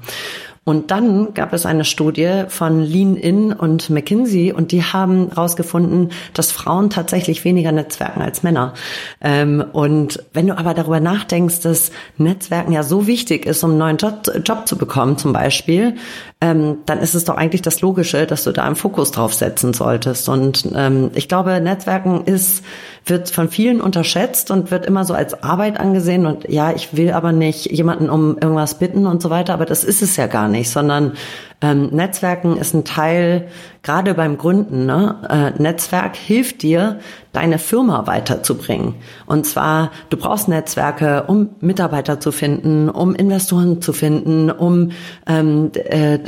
Speaker 1: Und dann gab es eine Studie von Lean In und McKinsey und die haben herausgefunden, dass Frauen tatsächlich weniger Netzwerken als Männer. Ähm, und wenn du aber darüber nachdenkst, dass Netzwerken ja so wichtig ist, um einen neuen Job, Job zu bekommen zum Beispiel, ähm, dann ist es doch eigentlich das Logische, dass du da einen Fokus drauf setzen solltest. Und ähm, ich glaube, Netzwerken ist wird von vielen unterschätzt und wird immer so als Arbeit angesehen. Und ja, ich will aber nicht jemanden um irgendwas bitten und so weiter, aber das ist es ja gar nicht, sondern ähm, Netzwerken ist ein Teil, gerade beim Gründen, ne? Äh, Netzwerk hilft dir, deine Firma weiterzubringen. Und zwar, du brauchst Netzwerke, um Mitarbeiter zu finden, um Investoren zu finden, um, ähm, äh,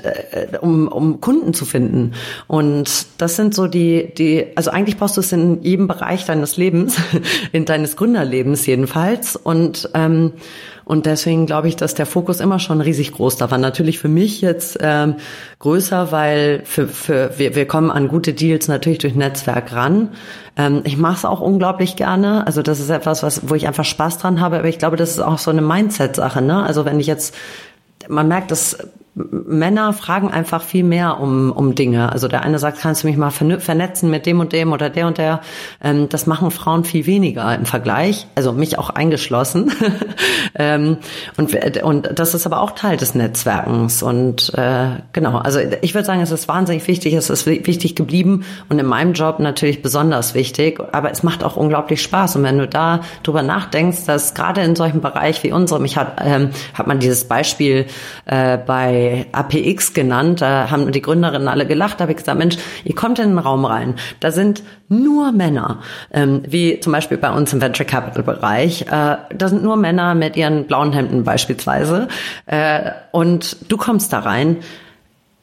Speaker 1: um, um Kunden zu finden. Und das sind so die, die, also eigentlich brauchst du es in jedem Bereich deines Lebens, [laughs] in deines Gründerlebens jedenfalls. Und ähm, und deswegen glaube ich, dass der Fokus immer schon riesig groß da war. Natürlich für mich jetzt ähm, größer, weil für, für wir, wir kommen an gute Deals natürlich durch Netzwerk ran. Ähm, ich mache es auch unglaublich gerne. Also das ist etwas, was, wo ich einfach Spaß dran habe. Aber ich glaube, das ist auch so eine Mindset-Sache. Ne? Also wenn ich jetzt man merkt, dass Männer fragen einfach viel mehr um, um Dinge. Also der eine sagt, kannst du mich mal vernetzen mit dem und dem oder der und der. Ähm, das machen Frauen viel weniger im Vergleich, also mich auch eingeschlossen. [laughs] ähm, und, und das ist aber auch Teil des Netzwerkens. Und äh, genau, also ich würde sagen, es ist wahnsinnig wichtig, es ist wichtig geblieben und in meinem Job natürlich besonders wichtig. Aber es macht auch unglaublich Spaß. Und wenn du da drüber nachdenkst, dass gerade in solchen Bereich wie unserem, ich hat, ähm, hat man dieses Beispiel äh, bei APX genannt. Da haben die Gründerinnen alle gelacht. Da habe ich gesagt, Mensch, ihr kommt in den Raum rein. Da sind nur Männer, ähm, wie zum Beispiel bei uns im Venture Capital Bereich. Äh, da sind nur Männer mit ihren blauen Hemden beispielsweise. Äh, und du kommst da rein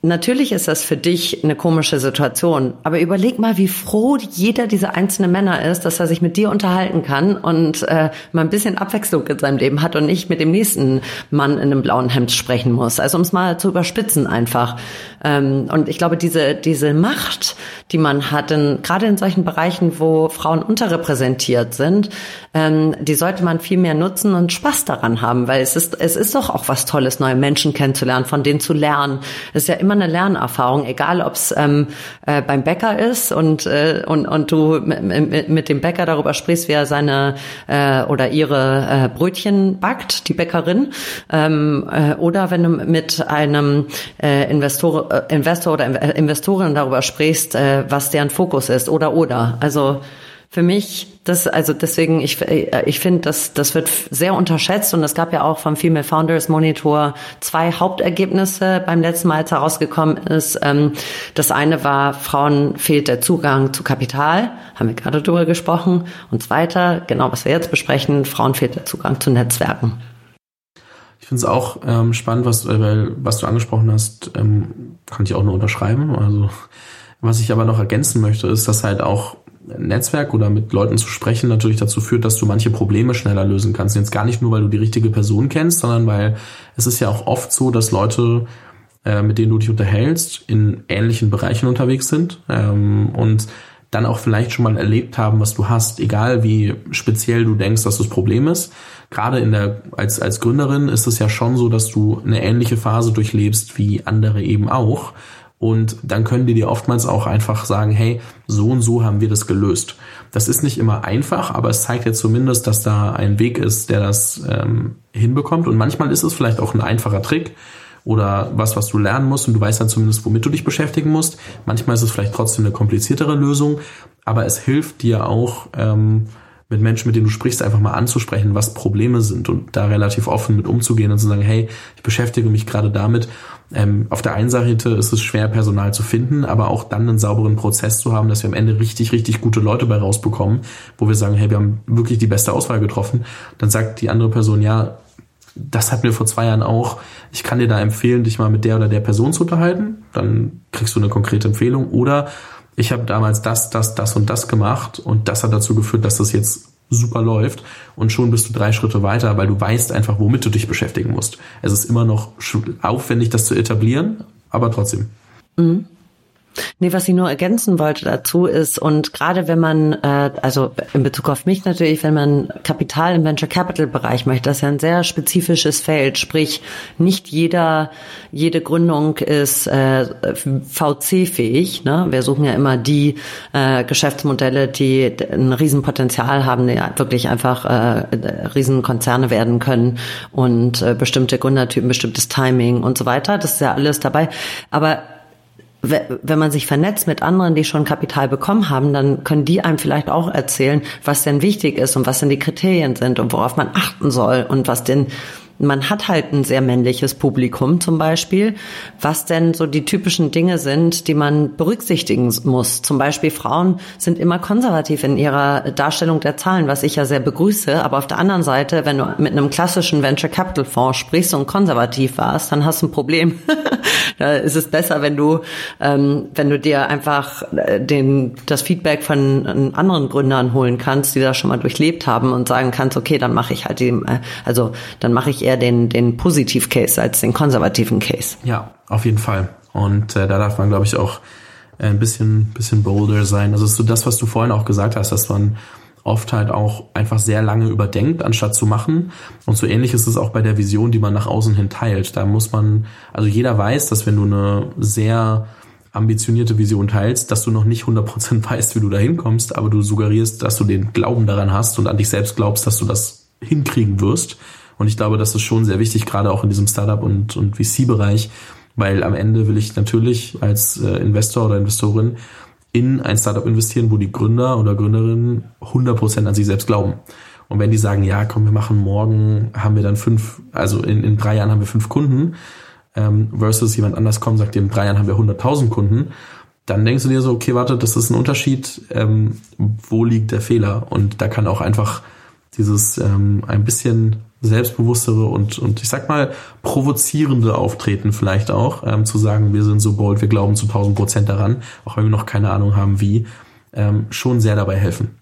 Speaker 1: Natürlich ist das für dich eine komische Situation, aber überleg mal, wie froh jeder dieser einzelnen Männer ist, dass er sich mit dir unterhalten kann und äh, mal ein bisschen Abwechslung in seinem Leben hat und nicht mit dem nächsten Mann in einem blauen Hemd sprechen muss. Also um es mal zu überspitzen einfach. Ähm, und ich glaube, diese diese Macht, die man hat, in, gerade in solchen Bereichen, wo Frauen unterrepräsentiert sind, ähm, die sollte man viel mehr nutzen und Spaß daran haben, weil es ist es ist doch auch was Tolles, neue Menschen kennenzulernen, von denen zu lernen. Es ist ja immer eine Lernerfahrung, egal ob es ähm, äh, beim Bäcker ist und, äh, und, und du mit, dem Bäcker darüber sprichst, wie er seine äh, oder ihre äh, Brötchen backt, die Bäckerin, ähm, äh, oder wenn du mit einem äh, Investor, äh, Investor oder Investorin darüber sprichst, äh, was deren Fokus ist oder oder. Also für mich, das, also deswegen, ich, äh, ich finde, das, das wird sehr unterschätzt und es gab ja auch vom Female Founders Monitor zwei Hauptergebnisse beim letzten Mal, als herausgekommen ist. Ähm, das eine war, Frauen fehlt der Zugang zu Kapital, haben wir gerade drüber gesprochen. Und zweiter, genau was wir jetzt besprechen, Frauen fehlt der Zugang zu Netzwerken.
Speaker 2: Ich finde es auch ähm, spannend, was, weil, was du angesprochen hast, ähm, kann ich auch nur unterschreiben. Also was ich aber noch ergänzen möchte, ist, dass halt auch Netzwerk oder mit Leuten zu sprechen natürlich dazu führt, dass du manche Probleme schneller lösen kannst. Jetzt gar nicht nur, weil du die richtige Person kennst, sondern weil es ist ja auch oft so, dass Leute, äh, mit denen du dich unterhältst, in ähnlichen Bereichen unterwegs sind ähm, und dann auch vielleicht schon mal erlebt haben, was du hast, egal wie speziell du denkst, dass das Problem ist. Gerade in der, als, als Gründerin ist es ja schon so, dass du eine ähnliche Phase durchlebst wie andere eben auch. Und dann können die dir oftmals auch einfach sagen, hey, so und so haben wir das gelöst. Das ist nicht immer einfach, aber es zeigt ja zumindest, dass da ein Weg ist, der das ähm, hinbekommt. Und manchmal ist es vielleicht auch ein einfacher Trick oder was, was du lernen musst und du weißt dann zumindest, womit du dich beschäftigen musst. Manchmal ist es vielleicht trotzdem eine kompliziertere Lösung, aber es hilft dir auch, ähm, mit Menschen, mit denen du sprichst, einfach mal anzusprechen, was Probleme sind und da relativ offen mit umzugehen und zu sagen, hey, ich beschäftige mich gerade damit. Ähm, auf der einen Seite ist es schwer, Personal zu finden, aber auch dann einen sauberen Prozess zu haben, dass wir am Ende richtig, richtig gute Leute bei rausbekommen, wo wir sagen, hey, wir haben wirklich die beste Auswahl getroffen. Dann sagt die andere Person, ja, das hatten wir vor zwei Jahren auch. Ich kann dir da empfehlen, dich mal mit der oder der Person zu unterhalten. Dann kriegst du eine konkrete Empfehlung. Oder ich habe damals das, das, das und das gemacht und das hat dazu geführt, dass das jetzt super läuft und schon bist du drei Schritte weiter, weil du weißt einfach, womit du dich beschäftigen musst. Es ist immer noch aufwendig, das zu etablieren, aber trotzdem.
Speaker 1: Mhm. Nee, was ich nur ergänzen wollte dazu ist, und gerade wenn man, äh, also in Bezug auf mich natürlich, wenn man Kapital im Venture Capital Bereich möchte, das ist ja ein sehr spezifisches Feld, sprich nicht jeder, jede Gründung ist äh, VC-fähig. Ne? Wir suchen ja immer die äh, Geschäftsmodelle, die ein Riesenpotenzial haben, die wirklich einfach äh, Riesenkonzerne werden können und äh, bestimmte Gründertypen, bestimmtes Timing und so weiter. Das ist ja alles dabei. Aber wenn man sich vernetzt mit anderen, die schon Kapital bekommen haben, dann können die einem vielleicht auch erzählen, was denn wichtig ist und was denn die Kriterien sind und worauf man achten soll und was denn man hat halt ein sehr männliches Publikum zum Beispiel, was denn so die typischen Dinge sind, die man berücksichtigen muss. Zum Beispiel Frauen sind immer konservativ in ihrer Darstellung der Zahlen, was ich ja sehr begrüße. Aber auf der anderen Seite, wenn du mit einem klassischen Venture Capital Fonds sprichst und konservativ warst, dann hast du ein Problem. [laughs] da ist es besser, wenn du, ähm, wenn du dir einfach äh, den, das Feedback von anderen Gründern holen kannst, die das schon mal durchlebt haben und sagen kannst, okay, dann mache ich halt die, äh, also dann mache ich eher den, den Positiv-Case als den konservativen Case.
Speaker 2: Ja, auf jeden Fall. Und äh, da darf man, glaube ich, auch ein bisschen, bisschen bolder sein. Also so das, was du vorhin auch gesagt hast, dass man oft halt auch einfach sehr lange überdenkt, anstatt zu machen. Und so ähnlich ist es auch bei der Vision, die man nach außen hin teilt. Da muss man, also jeder weiß, dass wenn du eine sehr ambitionierte Vision teilst, dass du noch nicht 100% [laughs] weißt, wie du da hinkommst, aber du suggerierst, dass du den Glauben daran hast und an dich selbst glaubst, dass du das hinkriegen wirst. Und ich glaube, das ist schon sehr wichtig, gerade auch in diesem Startup- und, und VC-Bereich, weil am Ende will ich natürlich als äh, Investor oder Investorin in ein Startup investieren, wo die Gründer oder Gründerinnen 100% an sich selbst glauben. Und wenn die sagen, ja, komm, wir machen morgen, haben wir dann fünf, also in, in drei Jahren haben wir fünf Kunden, ähm, versus jemand anders kommt, sagt, in drei Jahren haben wir 100.000 Kunden, dann denkst du dir so, okay, warte, das ist ein Unterschied, ähm, wo liegt der Fehler? Und da kann auch einfach dieses ähm, ein bisschen selbstbewusstere und, und ich sag mal provozierende Auftreten vielleicht auch, ähm, zu sagen, wir sind so bold, wir glauben zu 1000 Prozent daran, auch wenn wir noch keine Ahnung haben, wie, ähm, schon sehr dabei helfen.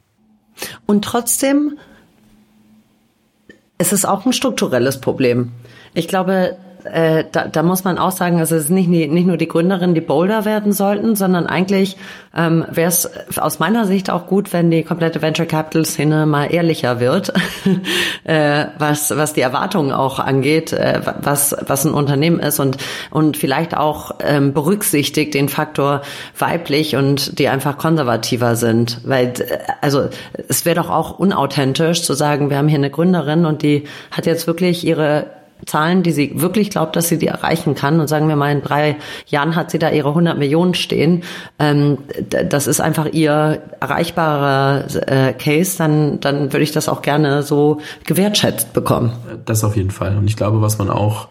Speaker 1: Und trotzdem, es ist auch ein strukturelles Problem. Ich glaube, äh, da, da muss man auch sagen, also es ist nicht, nicht nur die Gründerin, die Boulder werden sollten, sondern eigentlich ähm, wäre es aus meiner Sicht auch gut, wenn die komplette Venture Capital Szene mal ehrlicher wird, [laughs] äh, was, was die Erwartungen auch angeht, äh, was, was ein Unternehmen ist und, und vielleicht auch ähm, berücksichtigt den Faktor weiblich und die einfach konservativer sind. Weil, also es wäre doch auch unauthentisch zu sagen, wir haben hier eine Gründerin und die hat jetzt wirklich ihre Zahlen, die sie wirklich glaubt, dass sie die erreichen kann. Und sagen wir mal, in drei Jahren hat sie da ihre 100 Millionen stehen. Ähm, das ist einfach ihr erreichbarer äh, Case. Dann, dann würde ich das auch gerne so gewertschätzt bekommen.
Speaker 2: Das auf jeden Fall. Und ich glaube, was man auch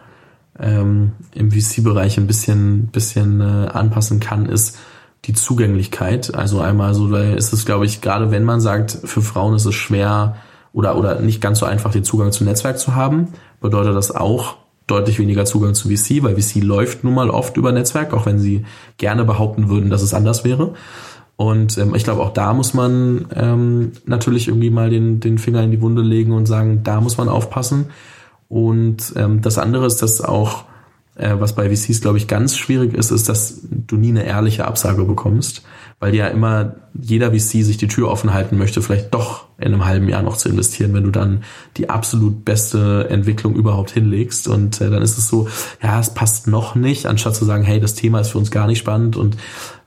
Speaker 2: ähm, im VC-Bereich ein bisschen, bisschen äh, anpassen kann, ist die Zugänglichkeit. Also einmal so, ist es, glaube ich, gerade wenn man sagt, für Frauen ist es schwer, oder, oder nicht ganz so einfach den Zugang zum Netzwerk zu haben, bedeutet das auch deutlich weniger Zugang zu VC, weil VC läuft nun mal oft über Netzwerk, auch wenn sie gerne behaupten würden, dass es anders wäre. Und ähm, ich glaube, auch da muss man ähm, natürlich irgendwie mal den, den Finger in die Wunde legen und sagen, da muss man aufpassen. Und ähm, das andere ist, dass auch, äh, was bei VCs, glaube ich, ganz schwierig ist, ist, dass du nie eine ehrliche Absage bekommst weil ja immer jeder VC sich die Tür offen halten möchte, vielleicht doch in einem halben Jahr noch zu investieren, wenn du dann die absolut beste Entwicklung überhaupt hinlegst. Und äh, dann ist es so, ja, es passt noch nicht, anstatt zu sagen, hey, das Thema ist für uns gar nicht spannend und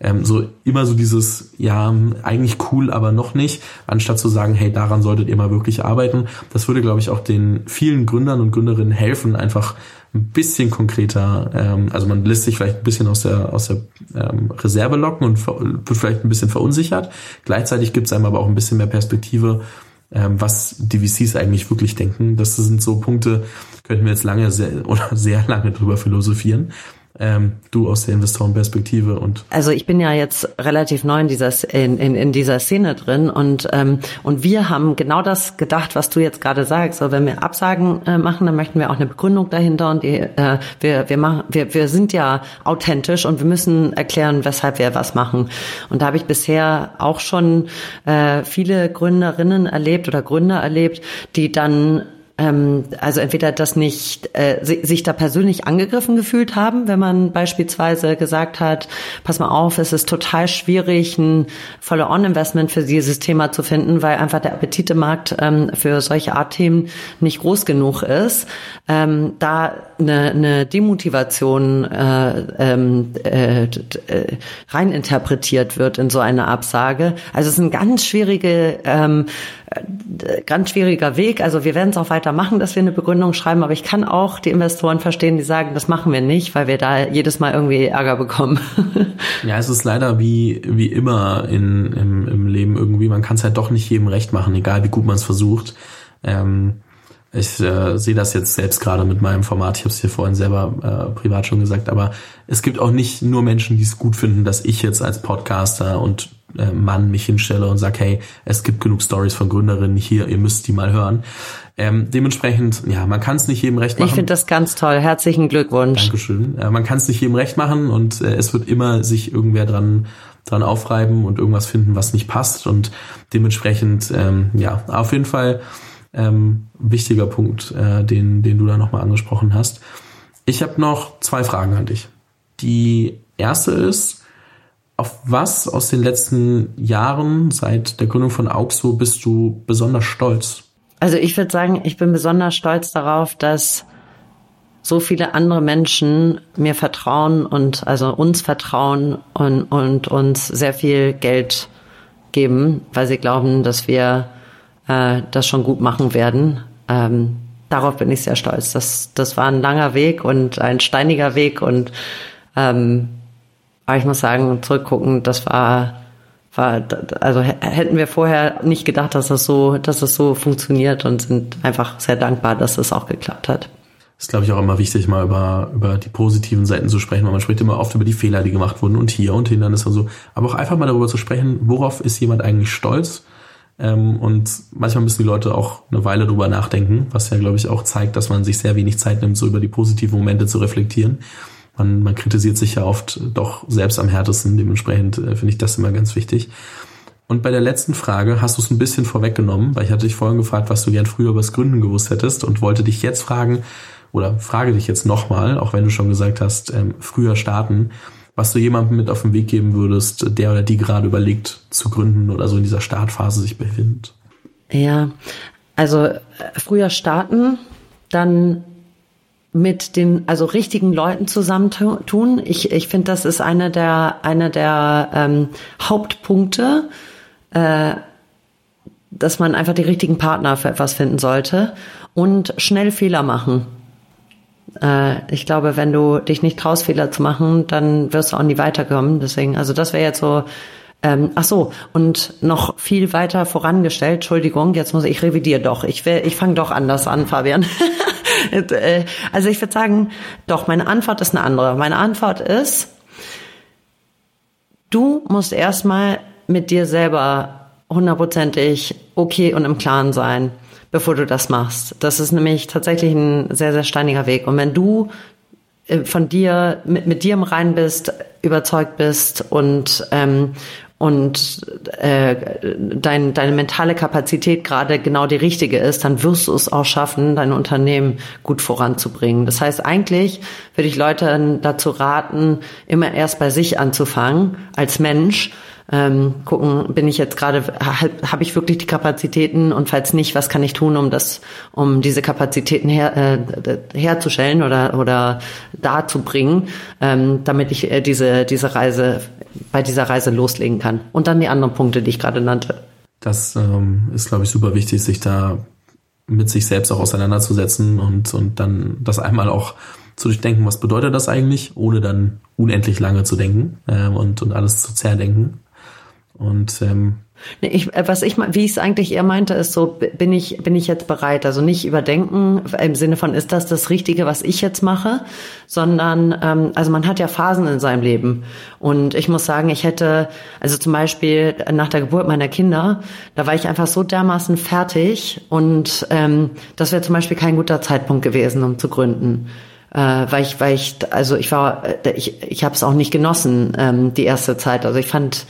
Speaker 2: ähm, so immer so dieses, ja, eigentlich cool, aber noch nicht, anstatt zu sagen, hey, daran solltet ihr mal wirklich arbeiten. Das würde, glaube ich, auch den vielen Gründern und Gründerinnen helfen, einfach ein bisschen konkreter, ähm, also man lässt sich vielleicht ein bisschen aus der, aus der ähm, Reserve locken und wird vielleicht ein bisschen verunsichert. Gleichzeitig gibt es einem aber auch ein bisschen mehr Perspektive, ähm, was die VCs eigentlich wirklich denken. Das sind so Punkte, könnten wir jetzt lange sehr, [laughs] oder sehr lange drüber philosophieren ähm, du aus der Investorenperspektive und
Speaker 1: also ich bin ja jetzt relativ neu in dieser in, in, in dieser Szene drin und ähm, und wir haben genau das gedacht, was du jetzt gerade sagst. So, wenn wir Absagen äh, machen, dann möchten wir auch eine Begründung dahinter und die, äh, wir wir machen wir wir sind ja authentisch und wir müssen erklären, weshalb wir was machen. Und da habe ich bisher auch schon äh, viele Gründerinnen erlebt oder Gründer erlebt, die dann ähm, also entweder das nicht äh, sich da persönlich angegriffen gefühlt haben, wenn man beispielsweise gesagt hat, pass mal auf, es ist total schwierig, ein Follow-on-Investment für dieses Thema zu finden, weil einfach der Appetitemarkt ähm, für solche Art Themen nicht groß genug ist. Ähm, da eine, eine Demotivation äh, ähm, äh, äh, reininterpretiert wird in so eine Absage. Also es ist ein ganz schwierige ähm, äh, ganz schwieriger Weg. Also wir werden es auch weiter machen, dass wir eine Begründung schreiben, aber ich kann auch die Investoren verstehen, die sagen, das machen wir nicht, weil wir da jedes Mal irgendwie Ärger bekommen.
Speaker 2: ja, es ist leider wie, wie immer in, im, im Leben irgendwie, man kann es halt doch nicht jedem recht machen, egal wie gut man es versucht. Ähm, ich äh, sehe das jetzt selbst gerade mit meinem Format. Ich habe es hier vorhin selber äh, privat schon gesagt, aber es gibt auch nicht nur Menschen, die es gut finden, dass ich jetzt als Podcaster und äh, Mann mich hinstelle und sage, hey, es gibt genug Stories von Gründerinnen hier, ihr müsst die mal hören. Ähm, dementsprechend, ja, man kann es nicht jedem recht machen.
Speaker 1: Ich finde das ganz toll. Herzlichen Glückwunsch.
Speaker 2: Dankeschön. Äh, man kann es nicht jedem recht machen und äh, es wird immer sich irgendwer dran dran aufreiben und irgendwas finden, was nicht passt und dementsprechend, ähm, ja, auf jeden Fall ähm, wichtiger Punkt, äh, den, den du da nochmal angesprochen hast. Ich habe noch zwei Fragen an dich. Die erste ist, auf was aus den letzten Jahren seit der Gründung von Auxo bist du besonders stolz?
Speaker 1: Also ich würde sagen, ich bin besonders stolz darauf, dass so viele andere Menschen mir vertrauen und also uns vertrauen und, und uns sehr viel Geld geben, weil sie glauben, dass wir äh, das schon gut machen werden. Ähm, darauf bin ich sehr stolz. Das, das war ein langer Weg und ein steiniger Weg und ähm, aber ich muss sagen, zurückgucken, das war, war, also hätten wir vorher nicht gedacht, dass das so, dass das so funktioniert und sind einfach sehr dankbar, dass das auch geklappt hat.
Speaker 2: ist, glaube ich, auch immer wichtig, mal über, über die positiven Seiten zu sprechen, weil man spricht immer oft über die Fehler, die gemacht wurden und hier und Hindernis und so. Aber auch einfach mal darüber zu sprechen, worauf ist jemand eigentlich stolz Ähm, und manchmal müssen die Leute auch eine Weile drüber nachdenken, was ja, glaube ich, auch zeigt, dass man sich sehr wenig Zeit nimmt, so über die positiven Momente zu reflektieren. Man, man kritisiert sich ja oft doch selbst am härtesten. Dementsprechend äh, finde ich das immer ganz wichtig. Und bei der letzten Frage hast du es ein bisschen vorweggenommen, weil ich hatte dich vorhin gefragt, was du gern früher über das Gründen gewusst hättest und wollte dich jetzt fragen, oder frage dich jetzt nochmal, auch wenn du schon gesagt hast, ähm, früher starten, was du jemandem mit auf den Weg geben würdest, der oder die gerade überlegt zu gründen oder so in dieser Startphase sich befindet.
Speaker 1: Ja, also äh, früher starten, dann mit den also richtigen Leuten zusammentun. Ich, ich finde, das ist einer der einer der ähm, Hauptpunkte, äh, dass man einfach die richtigen Partner für etwas finden sollte und schnell Fehler machen. Äh, ich glaube, wenn du dich nicht traust, Fehler zu machen, dann wirst du auch nie weiterkommen. Deswegen, also das wäre jetzt so. Ähm, ach so, und noch viel weiter vorangestellt. Entschuldigung, jetzt muss ich revidieren doch. Ich will, ich fange doch anders an, Fabian. [laughs] Äh, also ich würde sagen, doch, meine Antwort ist eine andere. Meine Antwort ist, du musst erstmal mit dir selber hundertprozentig okay und im Klaren sein bevor du das machst. Das ist nämlich tatsächlich ein sehr, sehr steiniger Weg. Und wenn du äh, von dir, mit, mit dir im Rein bist, überzeugt bist und, ähm, und äh, dein, deine mentale Kapazität gerade genau die richtige ist, dann wirst du es auch schaffen, dein Unternehmen gut voranzubringen. Das heißt, eigentlich würde ich Leute dazu raten, immer erst bei sich anzufangen als Mensch ähm, gucken, bin ich jetzt gerade, habe hab ich wirklich die Kapazitäten und falls nicht, was kann ich tun, um das, um diese Kapazitäten her, äh, herzustellen oder oder darzubringen, ähm, damit ich äh, diese diese Reise bei dieser Reise loslegen kann. Und dann die anderen Punkte, die ich gerade nannte.
Speaker 2: Das ähm, ist, glaube ich, super wichtig, sich da mit sich selbst auch auseinanderzusetzen und und dann das einmal auch zu durchdenken, was bedeutet das eigentlich, ohne dann unendlich lange zu denken äh, und, und alles zu zerdenken. Und ähm,
Speaker 1: ich, äh, was ich, wie ich es eigentlich eher meinte, ist so, bin ich, bin ich jetzt bereit? Also nicht überdenken im Sinne von, ist das das Richtige, was ich jetzt mache, sondern, ähm, also man hat ja Phasen in seinem Leben. Und ich muss sagen, ich hätte, also zum Beispiel nach der Geburt meiner Kinder, da war ich einfach so dermaßen fertig und ähm, das wäre zum Beispiel kein guter Zeitpunkt gewesen, um zu gründen. Äh, weil ich, weil ich, also ich war, äh, ich, ich habe es auch nicht genossen, ähm, die erste Zeit. Also ich fand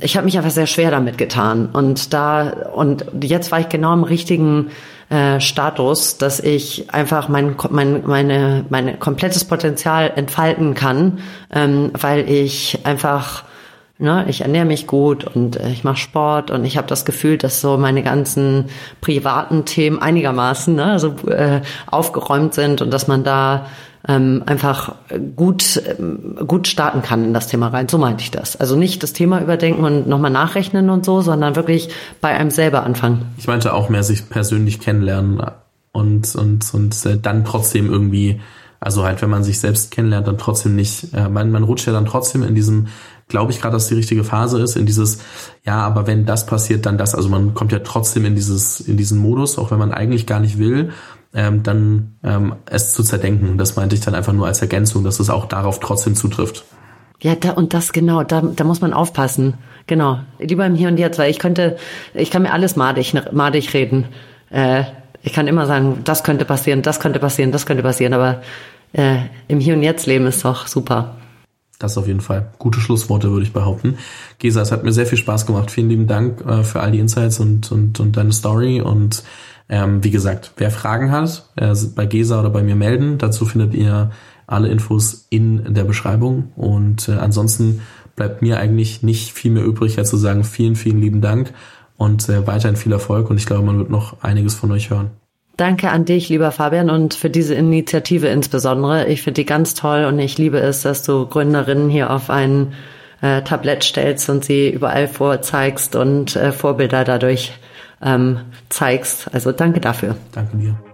Speaker 1: ich habe mich einfach sehr schwer damit getan. Und da und jetzt war ich genau im richtigen äh, Status, dass ich einfach mein, mein meine meine komplettes Potenzial entfalten kann, ähm, weil ich einfach ne, ich ernähre mich gut und äh, ich mache Sport und ich habe das Gefühl, dass so meine ganzen privaten Themen einigermaßen ne, also äh, aufgeräumt sind und dass man da ähm, einfach gut, ähm, gut starten kann in das Thema rein. So meinte ich das. Also nicht das Thema überdenken und nochmal nachrechnen und so, sondern wirklich bei einem selber anfangen.
Speaker 2: Ich meinte auch mehr sich persönlich kennenlernen und, und, und äh, dann trotzdem irgendwie, also halt, wenn man sich selbst kennenlernt, dann trotzdem nicht, äh, man, man rutscht ja dann trotzdem in diesem, glaube ich gerade, dass die richtige Phase ist, in dieses, ja, aber wenn das passiert, dann das. Also man kommt ja trotzdem in dieses, in diesen Modus, auch wenn man eigentlich gar nicht will ähm, dann ähm, es zu zerdenken. Das meinte ich dann einfach nur als Ergänzung, dass es auch darauf trotzdem zutrifft.
Speaker 1: Ja, da, und das genau, da, da muss man aufpassen. Genau. Lieber im Hier und Jetzt, weil ich könnte, ich kann mir alles madig, madig reden. Äh, ich kann immer sagen, das könnte passieren, das könnte passieren, das könnte passieren, aber äh, im Hier und Jetzt leben ist doch super.
Speaker 2: Das auf jeden Fall. Gute Schlussworte, würde ich behaupten. Gesa, es hat mir sehr viel Spaß gemacht. Vielen lieben Dank äh, für all die Insights und, und, und deine Story und ähm, wie gesagt, wer Fragen hat, äh, bei Gesa oder bei mir melden. Dazu findet ihr alle Infos in der Beschreibung. Und äh, ansonsten bleibt mir eigentlich nicht viel mehr übrig, als zu sagen, vielen, vielen lieben Dank und äh, weiterhin viel Erfolg. Und ich glaube, man wird noch einiges von euch hören.
Speaker 1: Danke an dich, lieber Fabian, und für diese Initiative insbesondere. Ich finde die ganz toll und ich liebe es, dass du Gründerinnen hier auf ein äh, Tablett stellst und sie überall vorzeigst und äh, Vorbilder dadurch ähm, zeigst. Also danke dafür.
Speaker 2: Danke dir.